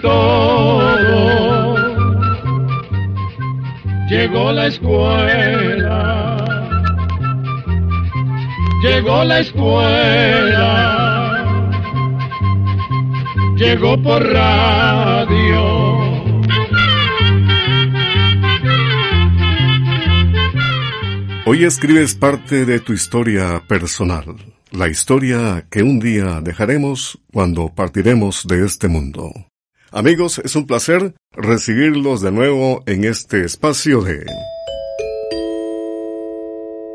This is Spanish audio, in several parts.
todo. Llegó la escuela. Llegó la escuela. Llegó por radio. Hoy escribes parte de tu historia personal, la historia que un día dejaremos cuando partiremos de este mundo. Amigos, es un placer recibirlos de nuevo en este espacio de...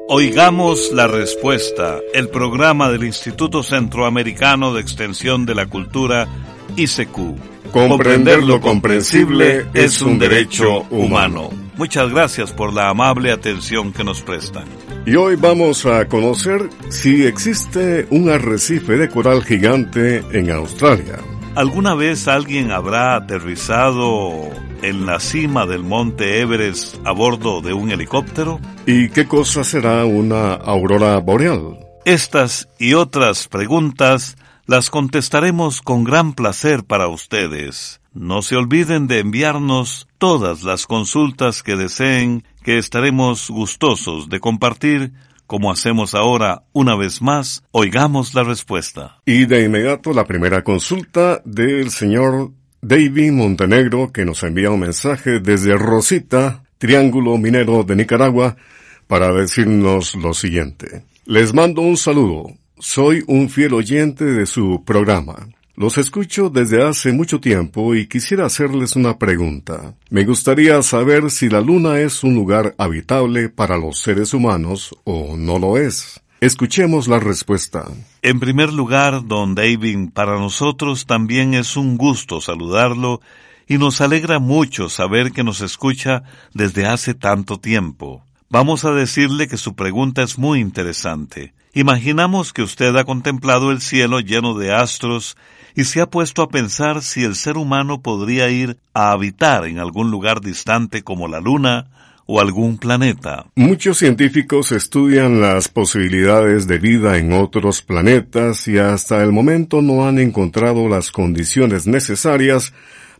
Oigamos la respuesta, el programa del Instituto Centroamericano de Extensión de la Cultura, ICQ. Comprender lo comprensible es un derecho humano. Muchas gracias por la amable atención que nos prestan. Y hoy vamos a conocer si existe un arrecife de coral gigante en Australia. ¿Alguna vez alguien habrá aterrizado en la cima del monte Everest a bordo de un helicóptero? ¿Y qué cosa será una aurora boreal? Estas y otras preguntas las contestaremos con gran placer para ustedes. No se olviden de enviarnos todas las consultas que deseen, que estaremos gustosos de compartir, como hacemos ahora una vez más, oigamos la respuesta. Y de inmediato la primera consulta del señor David Montenegro, que nos envía un mensaje desde Rosita, Triángulo Minero de Nicaragua, para decirnos lo siguiente. Les mando un saludo. Soy un fiel oyente de su programa. Los escucho desde hace mucho tiempo y quisiera hacerles una pregunta. Me gustaría saber si la Luna es un lugar habitable para los seres humanos o no lo es. Escuchemos la respuesta. En primer lugar, don David, para nosotros también es un gusto saludarlo y nos alegra mucho saber que nos escucha desde hace tanto tiempo. Vamos a decirle que su pregunta es muy interesante. Imaginamos que usted ha contemplado el cielo lleno de astros y se ha puesto a pensar si el ser humano podría ir a habitar en algún lugar distante como la Luna o algún planeta. Muchos científicos estudian las posibilidades de vida en otros planetas y hasta el momento no han encontrado las condiciones necesarias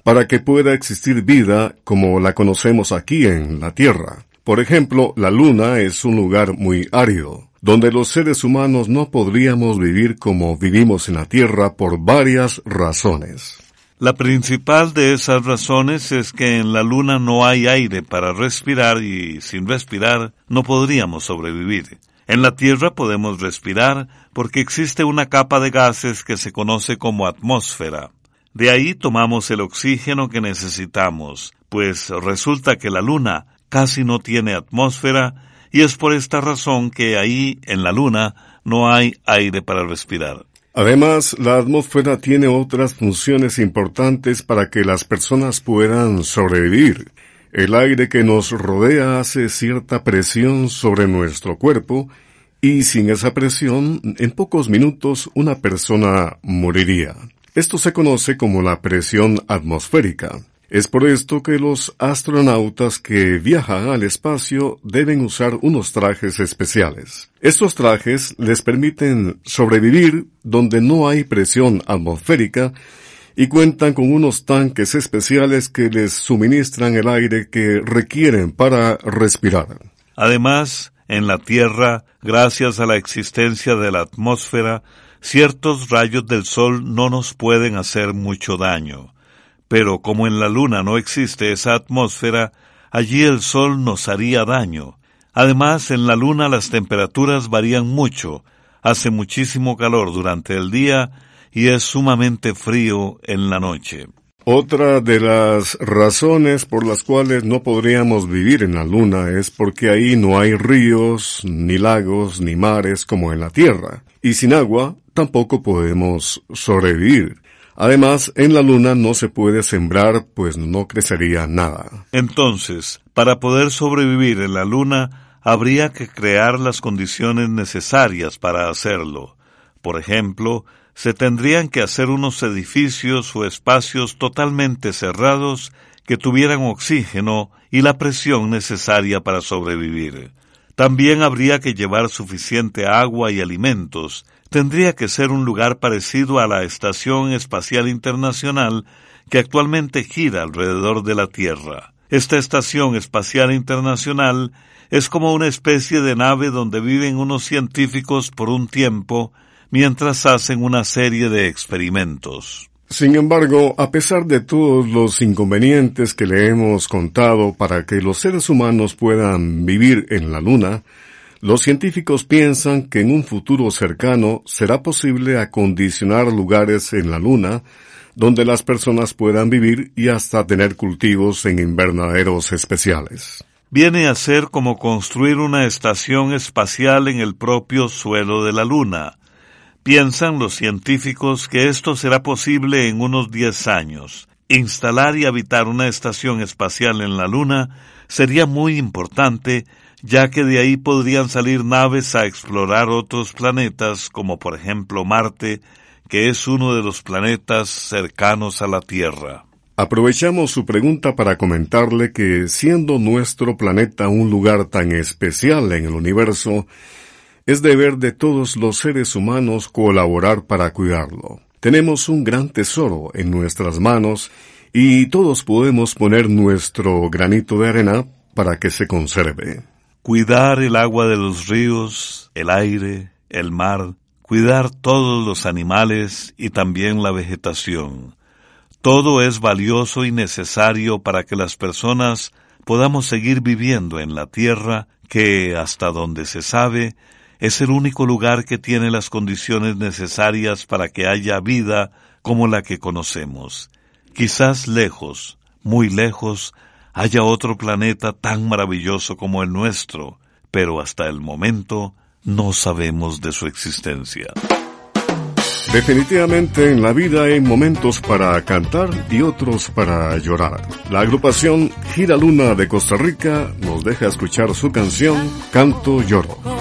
para que pueda existir vida como la conocemos aquí en la Tierra. Por ejemplo, la Luna es un lugar muy árido donde los seres humanos no podríamos vivir como vivimos en la Tierra por varias razones. La principal de esas razones es que en la Luna no hay aire para respirar y sin respirar no podríamos sobrevivir. En la Tierra podemos respirar porque existe una capa de gases que se conoce como atmósfera. De ahí tomamos el oxígeno que necesitamos, pues resulta que la Luna casi no tiene atmósfera y es por esta razón que ahí, en la Luna, no hay aire para respirar. Además, la atmósfera tiene otras funciones importantes para que las personas puedan sobrevivir. El aire que nos rodea hace cierta presión sobre nuestro cuerpo y sin esa presión, en pocos minutos una persona moriría. Esto se conoce como la presión atmosférica. Es por esto que los astronautas que viajan al espacio deben usar unos trajes especiales. Estos trajes les permiten sobrevivir donde no hay presión atmosférica y cuentan con unos tanques especiales que les suministran el aire que requieren para respirar. Además, en la Tierra, gracias a la existencia de la atmósfera, ciertos rayos del Sol no nos pueden hacer mucho daño. Pero como en la Luna no existe esa atmósfera, allí el Sol nos haría daño. Además, en la Luna las temperaturas varían mucho, hace muchísimo calor durante el día y es sumamente frío en la noche. Otra de las razones por las cuales no podríamos vivir en la Luna es porque ahí no hay ríos, ni lagos, ni mares como en la Tierra. Y sin agua tampoco podemos sobrevivir. Además, en la luna no se puede sembrar, pues no crecería nada. Entonces, para poder sobrevivir en la luna, habría que crear las condiciones necesarias para hacerlo. Por ejemplo, se tendrían que hacer unos edificios o espacios totalmente cerrados que tuvieran oxígeno y la presión necesaria para sobrevivir. También habría que llevar suficiente agua y alimentos, tendría que ser un lugar parecido a la Estación Espacial Internacional que actualmente gira alrededor de la Tierra. Esta Estación Espacial Internacional es como una especie de nave donde viven unos científicos por un tiempo mientras hacen una serie de experimentos. Sin embargo, a pesar de todos los inconvenientes que le hemos contado para que los seres humanos puedan vivir en la Luna, los científicos piensan que en un futuro cercano será posible acondicionar lugares en la Luna donde las personas puedan vivir y hasta tener cultivos en invernaderos especiales. Viene a ser como construir una estación espacial en el propio suelo de la Luna, Piensan los científicos que esto será posible en unos 10 años. Instalar y habitar una estación espacial en la Luna sería muy importante, ya que de ahí podrían salir naves a explorar otros planetas, como por ejemplo Marte, que es uno de los planetas cercanos a la Tierra. Aprovechamos su pregunta para comentarle que, siendo nuestro planeta un lugar tan especial en el universo, es deber de todos los seres humanos colaborar para cuidarlo. Tenemos un gran tesoro en nuestras manos y todos podemos poner nuestro granito de arena para que se conserve. Cuidar el agua de los ríos, el aire, el mar, cuidar todos los animales y también la vegetación. Todo es valioso y necesario para que las personas podamos seguir viviendo en la tierra que, hasta donde se sabe, es el único lugar que tiene las condiciones necesarias para que haya vida como la que conocemos. Quizás lejos, muy lejos, haya otro planeta tan maravilloso como el nuestro, pero hasta el momento no sabemos de su existencia. Definitivamente en la vida hay momentos para cantar y otros para llorar. La agrupación Gira Luna de Costa Rica nos deja escuchar su canción Canto Lloro.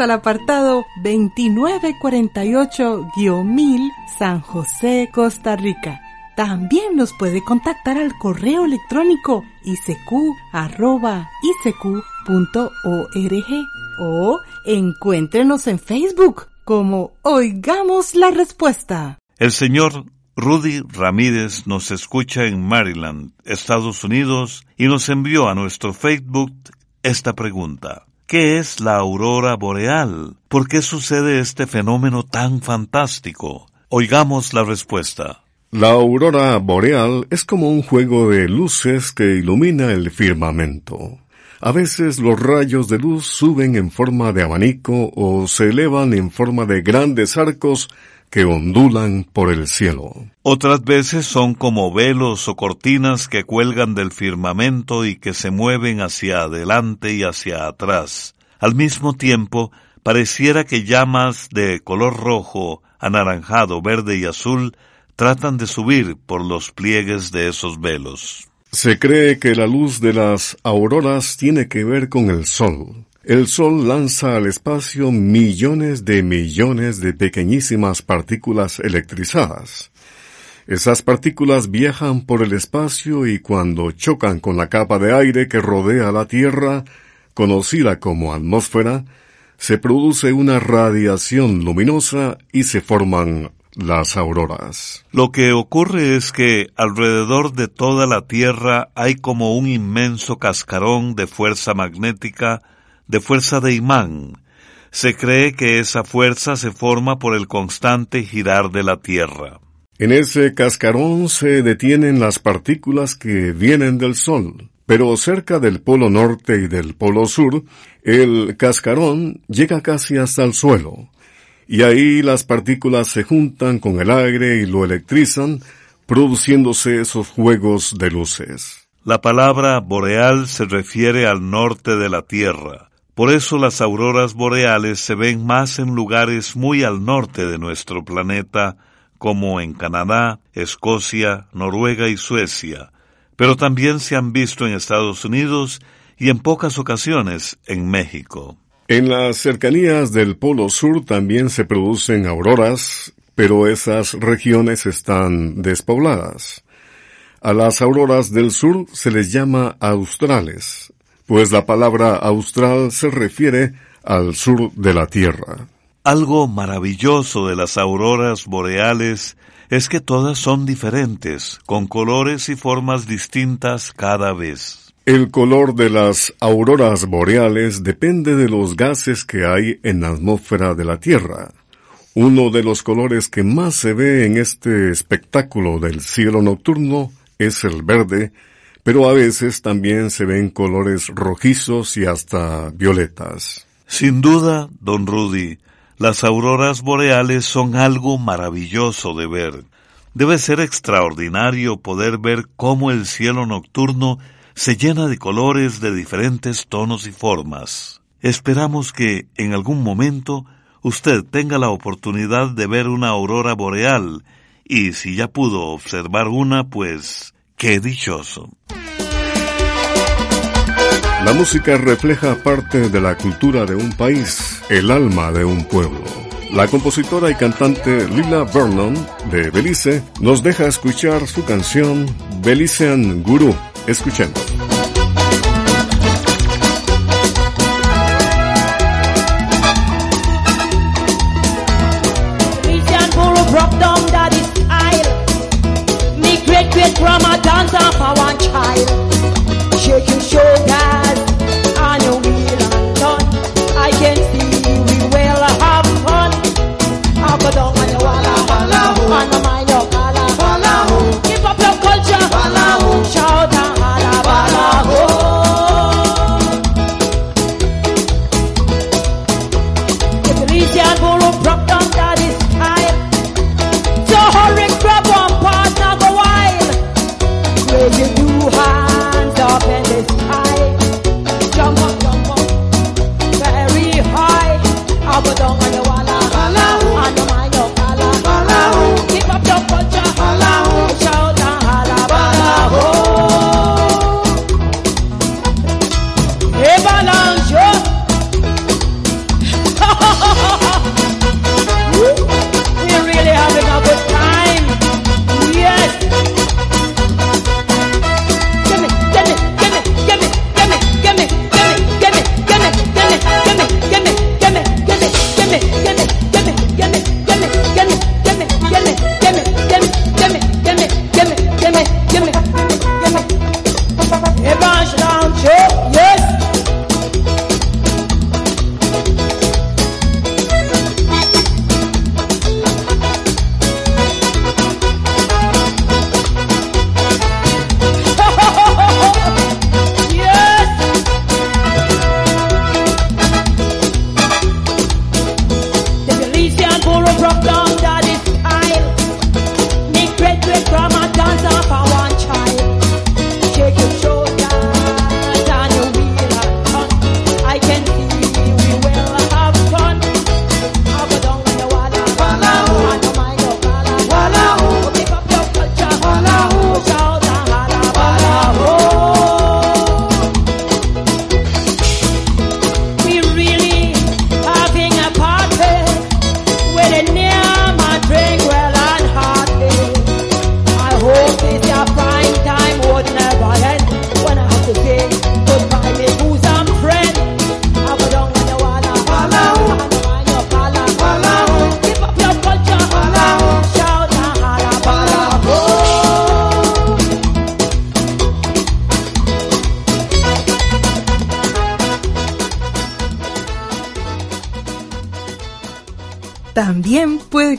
Al apartado 2948-1000 San José, Costa Rica. También nos puede contactar al correo electrónico isq.org o encuéntrenos en Facebook como Oigamos la Respuesta. El señor Rudy Ramírez nos escucha en Maryland, Estados Unidos, y nos envió a nuestro Facebook esta pregunta. ¿Qué es la aurora boreal? ¿Por qué sucede este fenómeno tan fantástico? Oigamos la respuesta. La aurora boreal es como un juego de luces que ilumina el firmamento. A veces los rayos de luz suben en forma de abanico o se elevan en forma de grandes arcos que ondulan por el cielo. Otras veces son como velos o cortinas que cuelgan del firmamento y que se mueven hacia adelante y hacia atrás. Al mismo tiempo, pareciera que llamas de color rojo, anaranjado, verde y azul tratan de subir por los pliegues de esos velos. Se cree que la luz de las auroras tiene que ver con el sol. El Sol lanza al espacio millones de millones de pequeñísimas partículas electrizadas. Esas partículas viajan por el espacio y cuando chocan con la capa de aire que rodea la Tierra, conocida como atmósfera, se produce una radiación luminosa y se forman las auroras. Lo que ocurre es que alrededor de toda la Tierra hay como un inmenso cascarón de fuerza magnética de fuerza de imán. Se cree que esa fuerza se forma por el constante girar de la Tierra. En ese cascarón se detienen las partículas que vienen del Sol, pero cerca del polo norte y del polo sur, el cascarón llega casi hasta el suelo, y ahí las partículas se juntan con el aire y lo electrizan, produciéndose esos juegos de luces. La palabra boreal se refiere al norte de la Tierra, por eso las auroras boreales se ven más en lugares muy al norte de nuestro planeta, como en Canadá, Escocia, Noruega y Suecia, pero también se han visto en Estados Unidos y en pocas ocasiones en México. En las cercanías del Polo Sur también se producen auroras, pero esas regiones están despobladas. A las auroras del sur se les llama australes, pues la palabra austral se refiere al sur de la Tierra. Algo maravilloso de las auroras boreales es que todas son diferentes, con colores y formas distintas cada vez. El color de las auroras boreales depende de los gases que hay en la atmósfera de la Tierra. Uno de los colores que más se ve en este espectáculo del cielo nocturno es el verde, pero a veces también se ven colores rojizos y hasta violetas. Sin duda, don Rudy, las auroras boreales son algo maravilloso de ver. Debe ser extraordinario poder ver cómo el cielo nocturno se llena de colores de diferentes tonos y formas. Esperamos que, en algún momento, usted tenga la oportunidad de ver una aurora boreal, y si ya pudo observar una, pues ¡Qué dichoso! La música refleja parte de la cultura de un país, el alma de un pueblo. La compositora y cantante Lila Vernon de Belice nos deja escuchar su canción Belizean Guru. Escuchemos.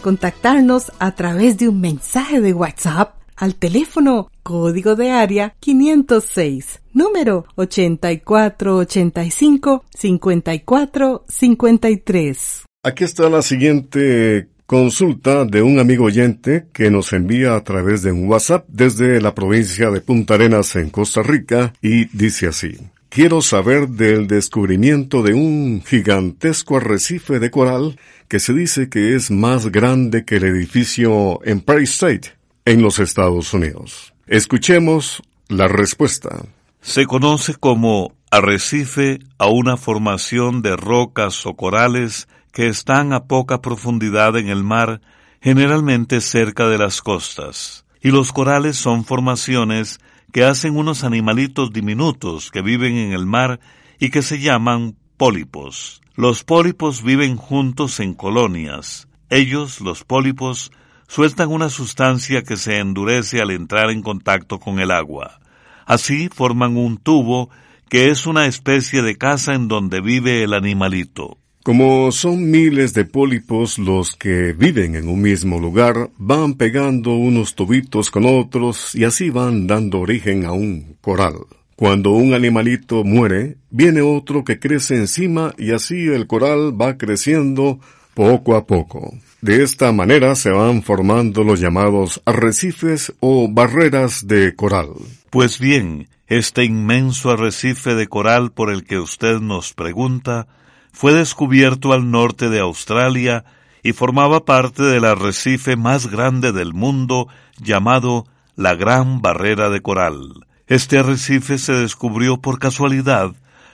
Contactarnos a través de un mensaje de WhatsApp al teléfono código de área 506, número 8485-5453. Aquí está la siguiente consulta de un amigo oyente que nos envía a través de un WhatsApp desde la provincia de Punta Arenas en Costa Rica y dice así. Quiero saber del descubrimiento de un gigantesco arrecife de coral que se dice que es más grande que el edificio Empire State en los Estados Unidos. Escuchemos la respuesta. Se conoce como arrecife a una formación de rocas o corales que están a poca profundidad en el mar, generalmente cerca de las costas. Y los corales son formaciones que hacen unos animalitos diminutos que viven en el mar y que se llaman pólipos. Los pólipos viven juntos en colonias. Ellos, los pólipos, sueltan una sustancia que se endurece al entrar en contacto con el agua. Así forman un tubo que es una especie de casa en donde vive el animalito. Como son miles de pólipos los que viven en un mismo lugar, van pegando unos tubitos con otros y así van dando origen a un coral. Cuando un animalito muere, viene otro que crece encima y así el coral va creciendo poco a poco. De esta manera se van formando los llamados arrecifes o barreras de coral. Pues bien, este inmenso arrecife de coral por el que usted nos pregunta fue descubierto al norte de Australia y formaba parte del arrecife más grande del mundo llamado la Gran Barrera de Coral. Este arrecife se descubrió por casualidad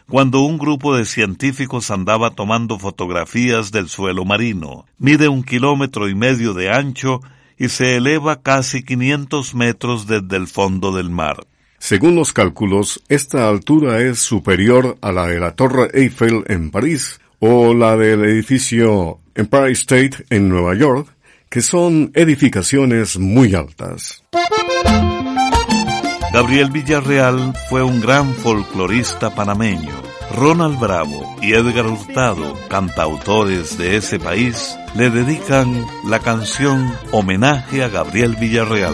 cuando un grupo de científicos andaba tomando fotografías del suelo marino. Mide un kilómetro y medio de ancho y se eleva casi 500 metros desde el fondo del mar. Según los cálculos, esta altura es superior a la de la Torre Eiffel en París o la del edificio Empire State en Nueva York, que son edificaciones muy altas. Gabriel Villarreal fue un gran folclorista panameño. Ronald Bravo y Edgar Hurtado, cantautores de ese país, le dedican la canción Homenaje a Gabriel Villarreal.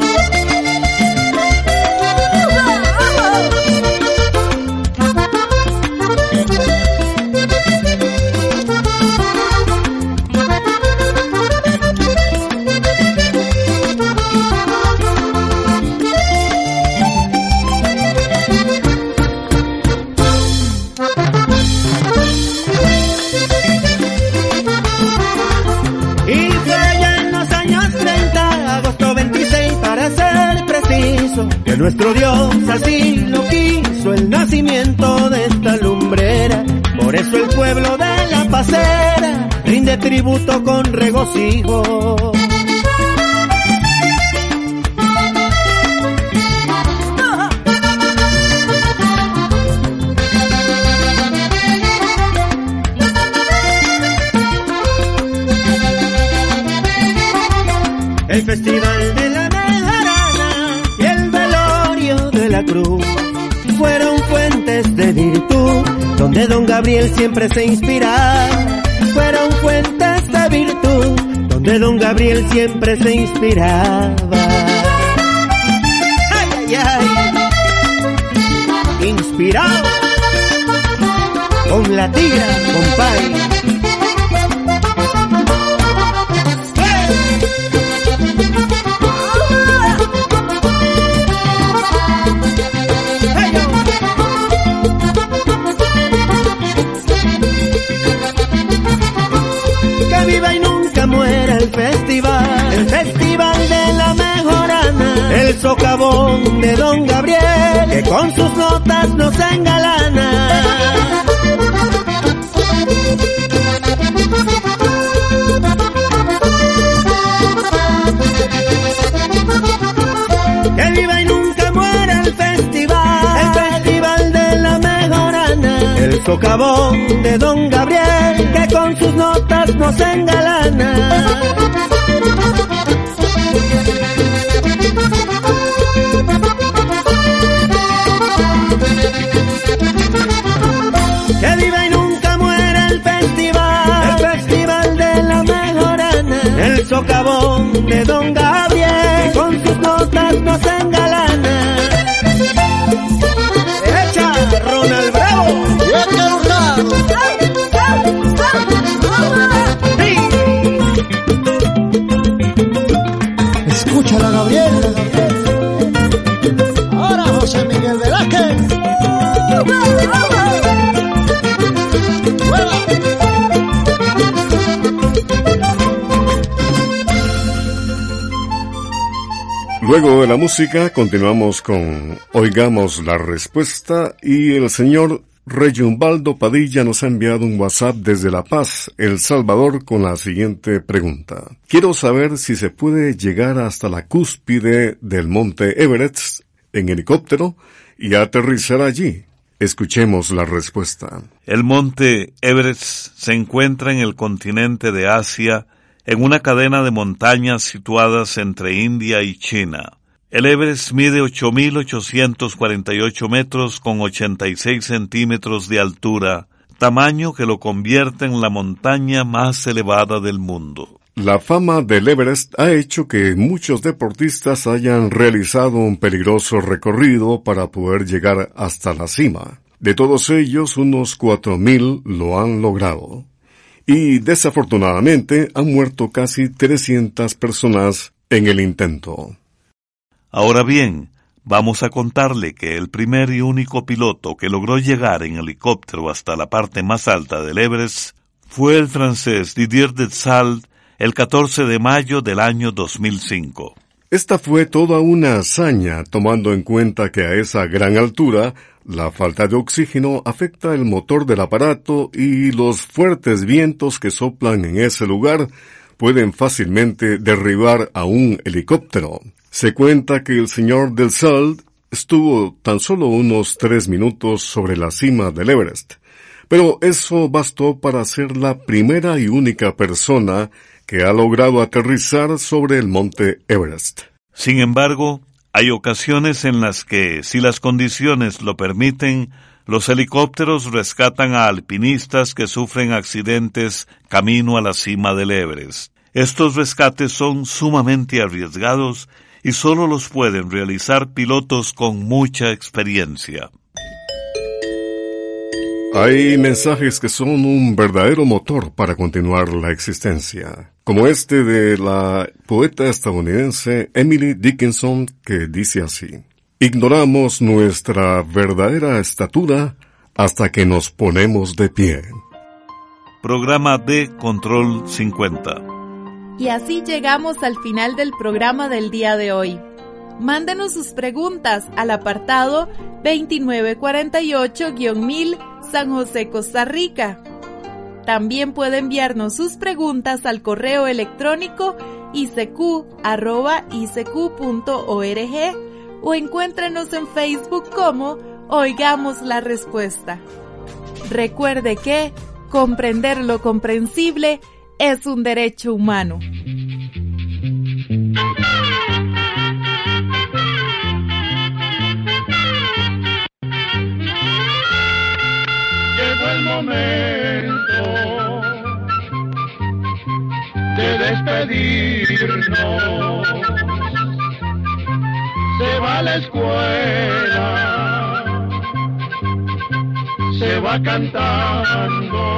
Nuestro Dios así lo quiso, el nacimiento de esta lumbrera. Por eso el pueblo de la pasera rinde tributo con regocijo. Don Gabriel siempre se inspiraba. Fueron fuentes de virtud, donde don Gabriel siempre se inspiraba. Ay, ay, ay. Inspirado con la tigra, compadre. El socavón de Don Gabriel, que con sus notas nos engalana. Que viva y nunca muera el festival, el festival de la mejorana, el socavón de Don Gabriel, que con sus notas nos engalana. Música continuamos con Oigamos la respuesta y el señor Reyumbaldo Padilla nos ha enviado un WhatsApp desde La Paz, El Salvador, con la siguiente pregunta. Quiero saber si se puede llegar hasta la cúspide del monte Everest en helicóptero y aterrizar allí. Escuchemos la respuesta. El monte Everest se encuentra en el continente de Asia, en una cadena de montañas situadas entre India y China. El Everest mide 8.848 metros con 86 centímetros de altura, tamaño que lo convierte en la montaña más elevada del mundo. La fama del Everest ha hecho que muchos deportistas hayan realizado un peligroso recorrido para poder llegar hasta la cima. De todos ellos, unos 4.000 lo han logrado. Y desafortunadamente han muerto casi 300 personas en el intento. Ahora bien, vamos a contarle que el primer y único piloto que logró llegar en helicóptero hasta la parte más alta del Everest fue el francés Didier Detzalt el 14 de mayo del año 2005. Esta fue toda una hazaña, tomando en cuenta que a esa gran altura la falta de oxígeno afecta el motor del aparato y los fuertes vientos que soplan en ese lugar pueden fácilmente derribar a un helicóptero. Se cuenta que el señor del Salt estuvo tan solo unos tres minutos sobre la cima del Everest, pero eso bastó para ser la primera y única persona que ha logrado aterrizar sobre el monte Everest. Sin embargo, hay ocasiones en las que, si las condiciones lo permiten, los helicópteros rescatan a alpinistas que sufren accidentes camino a la cima del Everest. Estos rescates son sumamente arriesgados y solo los pueden realizar pilotos con mucha experiencia. Hay mensajes que son un verdadero motor para continuar la existencia, como este de la poeta estadounidense Emily Dickinson que dice así, Ignoramos nuestra verdadera estatura hasta que nos ponemos de pie. Programa de Control 50. Y así llegamos al final del programa del día de hoy. Mándenos sus preguntas al apartado 2948-1000 San José, Costa Rica. También puede enviarnos sus preguntas al correo electrónico isq.org o encuéntrenos en Facebook como Oigamos la Respuesta. Recuerde que comprender lo comprensible es un derecho humano. Llegó el momento de despedirnos. Se va a la escuela, se va cantando